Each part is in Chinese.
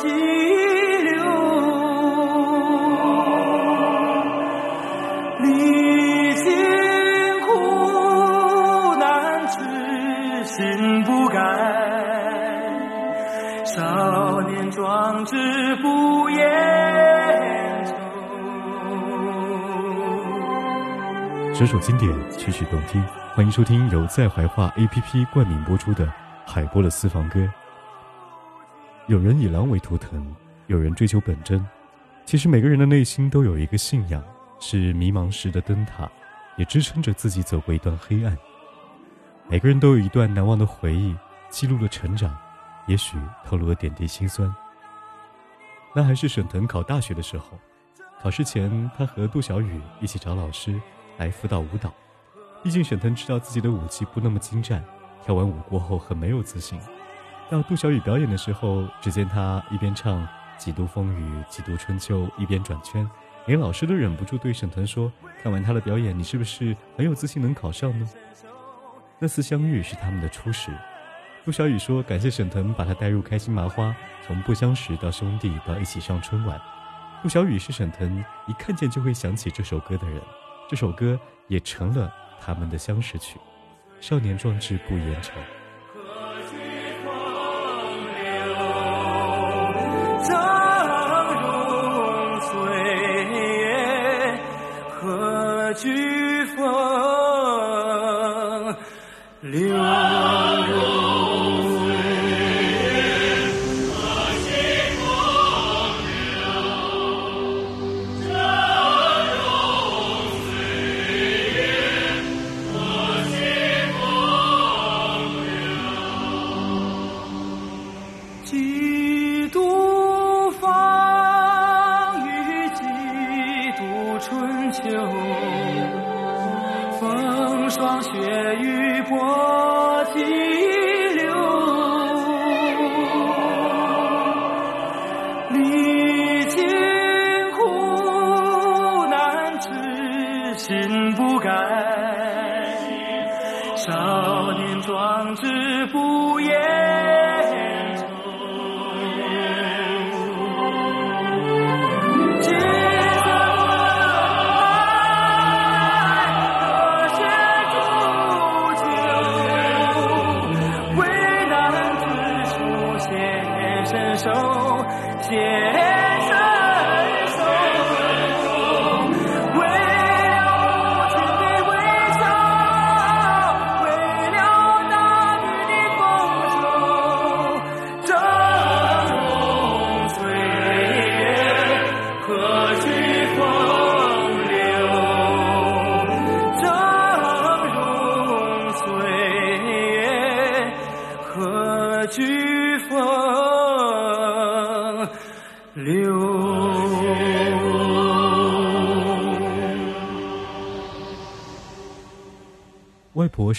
激流，历尽苦难，痴心不改，少年壮志不言愁。首首经典，曲曲动听，欢迎收听由在怀化 APP 冠名播出的海波的私房歌。有人以狼为图腾，有人追求本真。其实每个人的内心都有一个信仰，是迷茫时的灯塔，也支撑着自己走过一段黑暗。每个人都有一段难忘的回忆，记录了成长，也许透露了点滴心酸。那还是沈腾考大学的时候，考试前他和杜小雨一起找老师。来辅导舞蹈，毕竟沈腾知道自己的舞技不那么精湛，跳完舞过后很没有自信。到杜小雨表演的时候，只见他一边唱《几度风雨几度春秋》，一边转圈，连老师都忍不住对沈腾说：“看完他的表演，你是不是很有自信能考上呢？”那次相遇是他们的初识。杜小雨说：“感谢沈腾把他带入开心麻花，从不相识到兄弟到一起上春晚。”杜小雨是沈腾一看见就会想起这首歌的人。这首歌也成了他们的相识曲，《少年壮志不言愁》。何惧风流？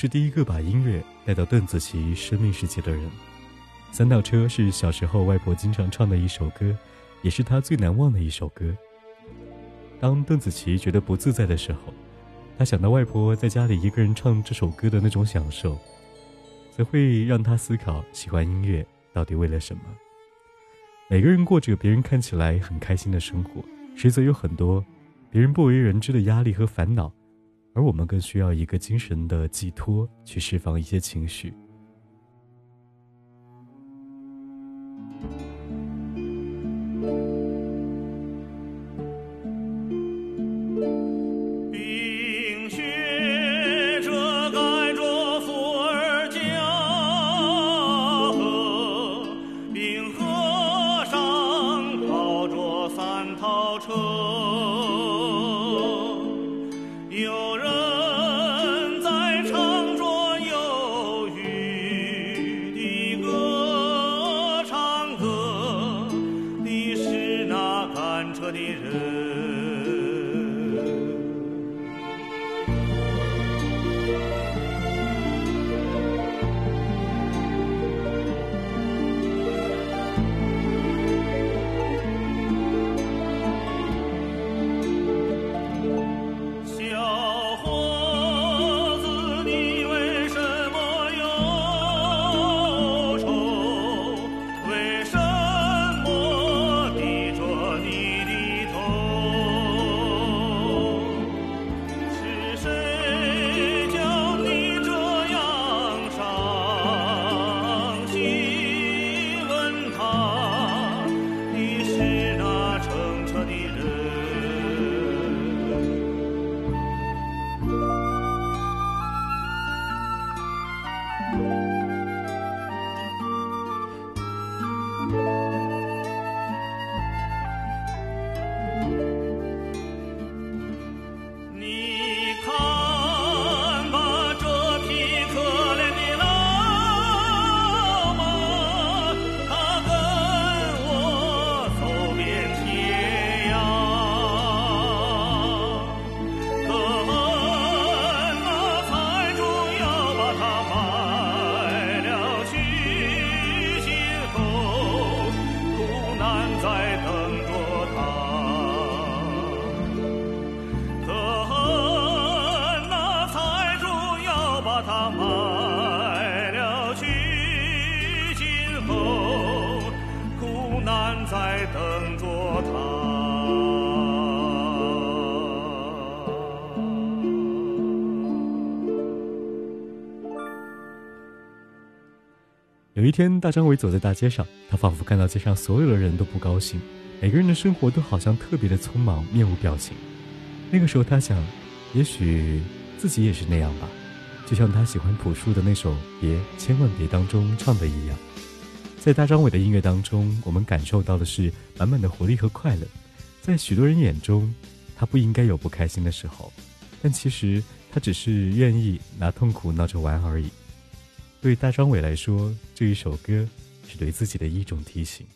是第一个把音乐带到邓紫棋生命世界的人。三道车是小时候外婆经常唱的一首歌，也是她最难忘的一首歌。当邓紫棋觉得不自在的时候，她想到外婆在家里一个人唱这首歌的那种享受，则会让她思考喜欢音乐到底为了什么。每个人过着别人看起来很开心的生活，实则有很多别人不为人知的压力和烦恼。而我们更需要一个精神的寄托，去释放一些情绪。有人一天，大张伟走在大街上，他仿佛看到街上所有的人都不高兴，每个人的生活都好像特别的匆忙，面无表情。那个时候，他想，也许自己也是那样吧，就像他喜欢朴树的那首《别千万别》当中唱的一样。在大张伟的音乐当中，我们感受到的是满满的活力和快乐。在许多人眼中，他不应该有不开心的时候，但其实他只是愿意拿痛苦闹着玩而已。对大张伟来说，这一首歌是对自己的一种提醒。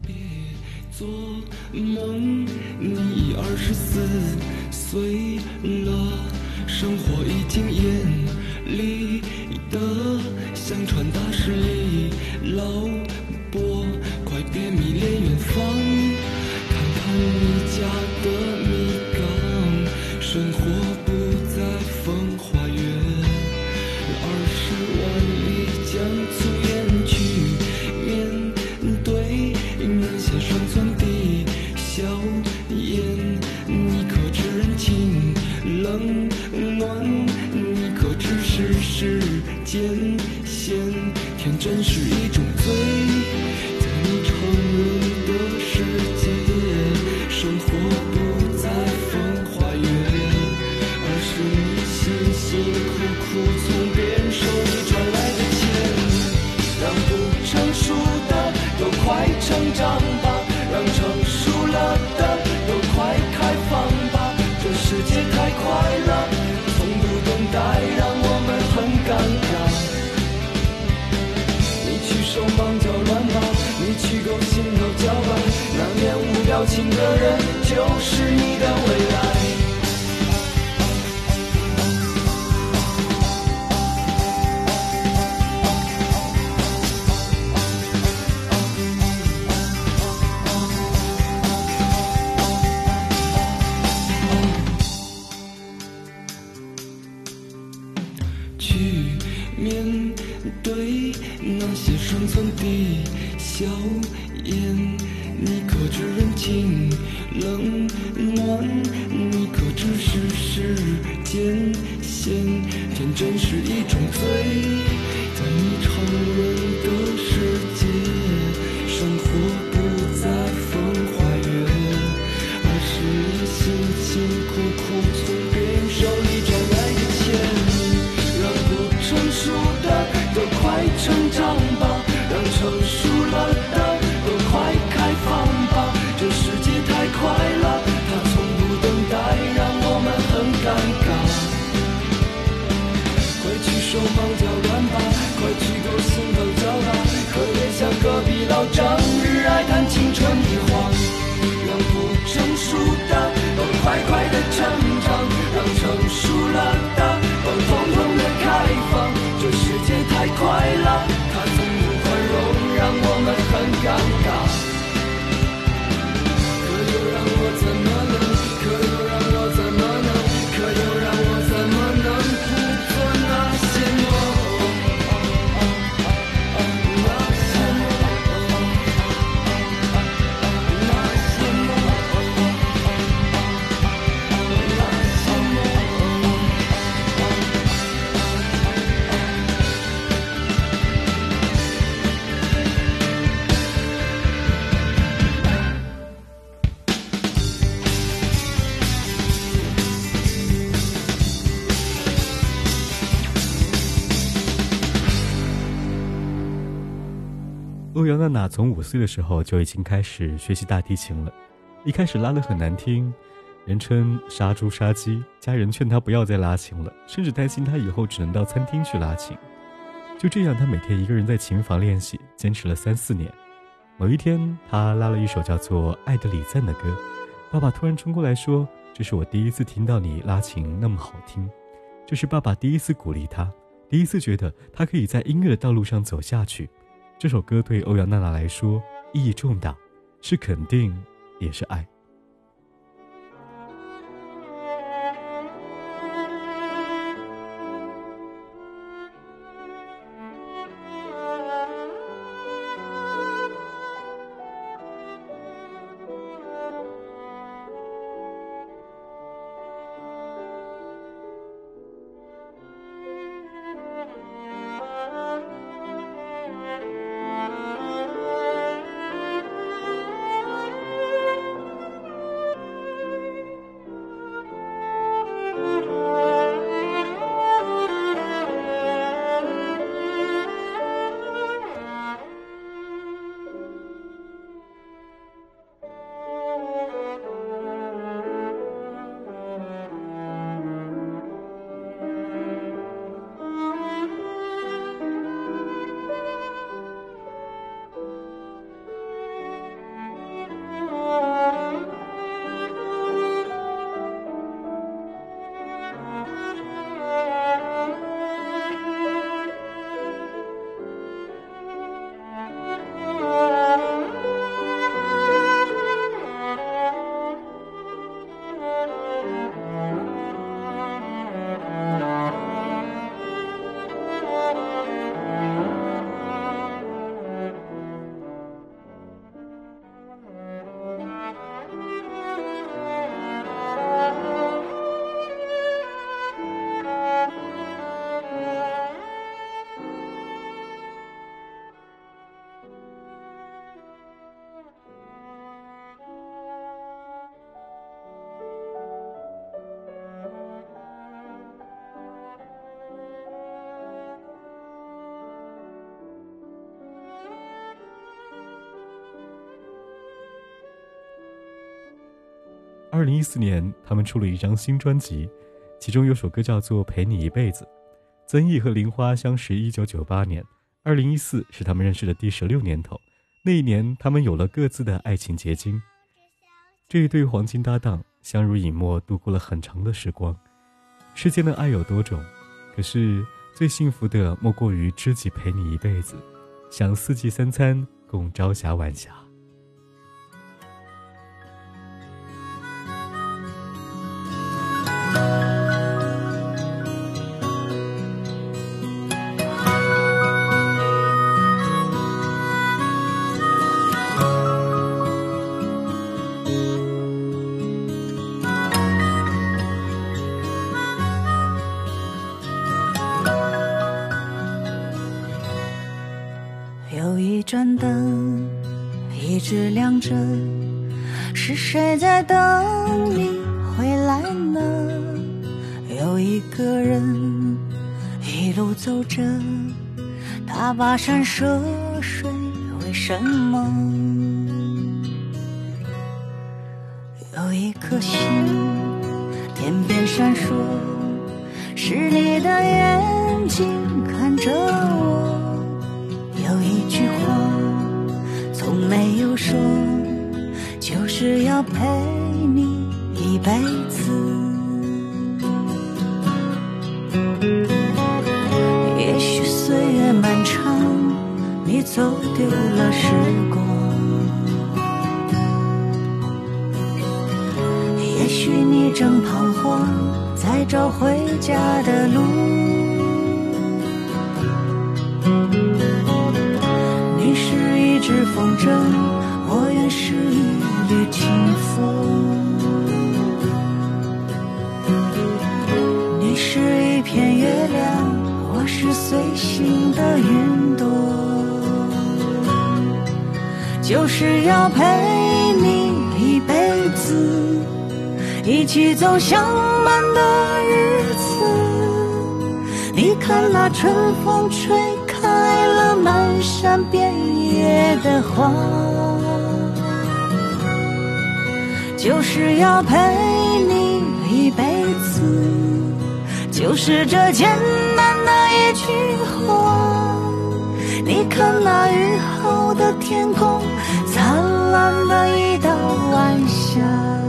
别做梦，你已二十四岁了，生活已经严厉的像传达室里老长吧，让成熟了的都快开放吧。这世界太快了，从不等待让我们很尴尬。你去手忙脚乱吧，你去够心斗角吧，那面无表情的人就是你的未来。面对那些生存的硝烟。你可知人情冷暖？你可知世事艰险？天真是一种罪，在你承认的去手忙脚乱吧，快去够心都交吧。可怜像隔壁老张，日爱谈青春的晃，让不成熟的都快快的成长，让成熟了的都通通的开放。这世界太快了，它总不宽容，让我们很尴尬。可又让我怎么？娜娜从五岁的时候就已经开始学习大提琴了，一开始拉的很难听，人称“杀猪杀鸡”，家人劝她不要再拉琴了，甚至担心她以后只能到餐厅去拉琴。就这样，她每天一个人在琴房练习，坚持了三四年。某一天，她拉了一首叫做《爱的礼赞》的歌，爸爸突然冲过来说：“这是我第一次听到你拉琴那么好听。”这是爸爸第一次鼓励她，第一次觉得她可以在音乐的道路上走下去。这首歌对欧阳娜娜来说意义重大，是肯定，也是爱。二零一四年，他们出了一张新专辑，其中有首歌叫做《陪你一辈子》。曾毅和玲花相识一九九八年，二零一四是他们认识的第十六年头。那一年，他们有了各自的爱情结晶。这一对黄金搭档相濡以沫，度过了很长的时光。世间的爱有多种，可是最幸福的莫过于知己陪你一辈子，享四季三餐共朝霞晚霞。是谁在等你回来呢？有一个人一路走着，他跋山涉水，为什么？有一颗心天边闪烁，是你的眼睛看着我。有一句话从没有说，只要陪你一辈子也许岁月漫长你走丢了时光也许你正彷徨在找回家的路你是一只风筝我也是一绿清风，你是一片月亮，我是随行的云朵，就是要陪你一辈子，一起走向满的日子。你看那春风吹开了漫山遍野的花。就是要陪你一辈子就是这简单的一句话你看那雨后的天空灿烂的一道晚霞。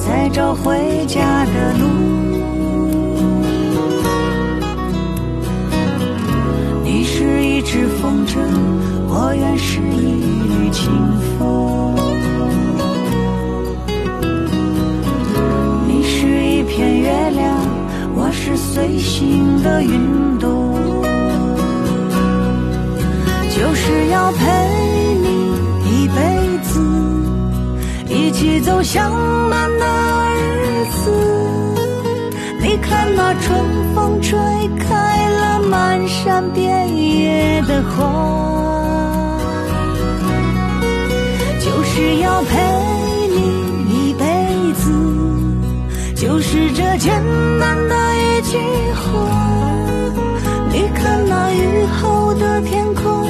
在找回家的路。你是一只风筝，我愿是一缕清风。你是一片月亮，我是随行的云朵。就是要陪你一辈子。起走向慢的日子。你看那春风吹开了满山遍野的花，就是要陪你一辈子，就是这简单的一句话。你看那雨后的天空，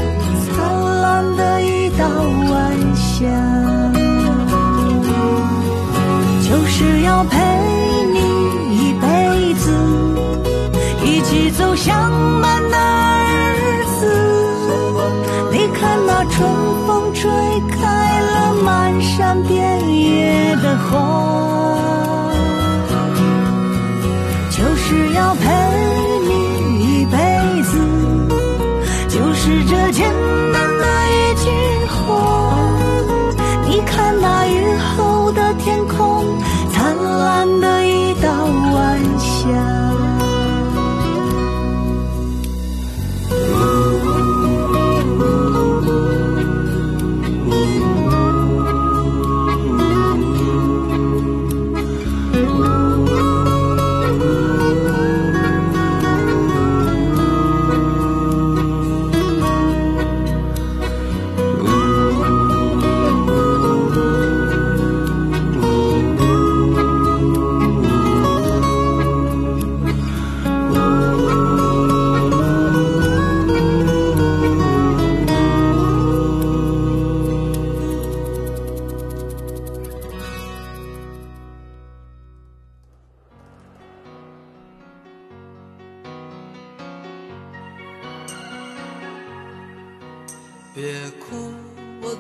灿烂的一道晚霞。相伴的日子你看那春风吹开了满山遍野的花就是要陪你一辈子就是这简单的一句话你看那雨后的天空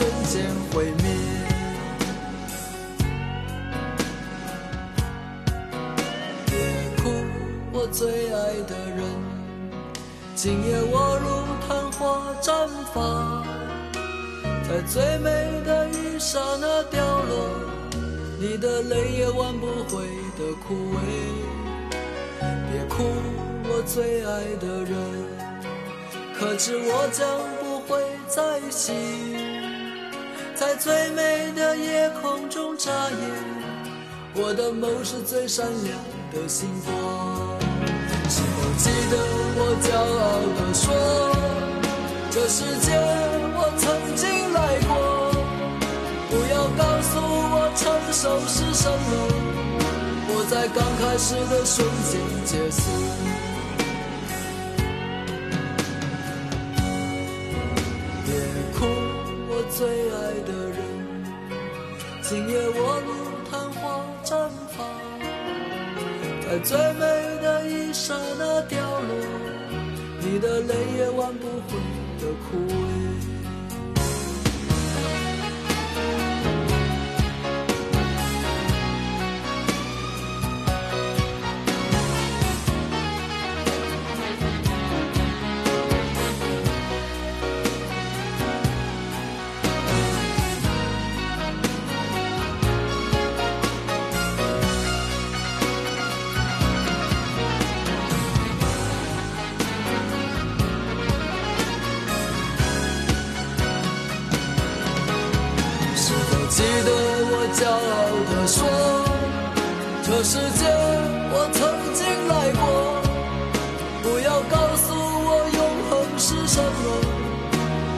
瞬间毁灭。别哭，我最爱的人，今夜我如昙花绽放，在最美的一刹那掉落，你的泪也挽不回的枯萎。别哭，我最爱的人，可知我将不会再醒，在最美的夜空中眨眼。我的梦是最闪亮的星光，是否记得我骄傲地说，这世界我曾经来过。不要告诉我成熟是什么，我在刚开始的瞬间结束。最爱的人，今夜我如昙花绽放，在最美的一刹那掉落，你的泪也挽不回的枯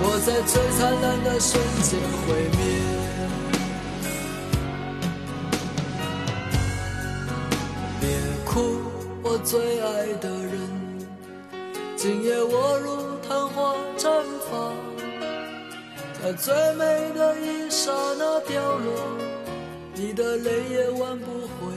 我在最灿烂的瞬间毁灭。别哭，我最爱的人，今夜我如昙花绽放。在最美的一刹那掉落，你的泪也挽不回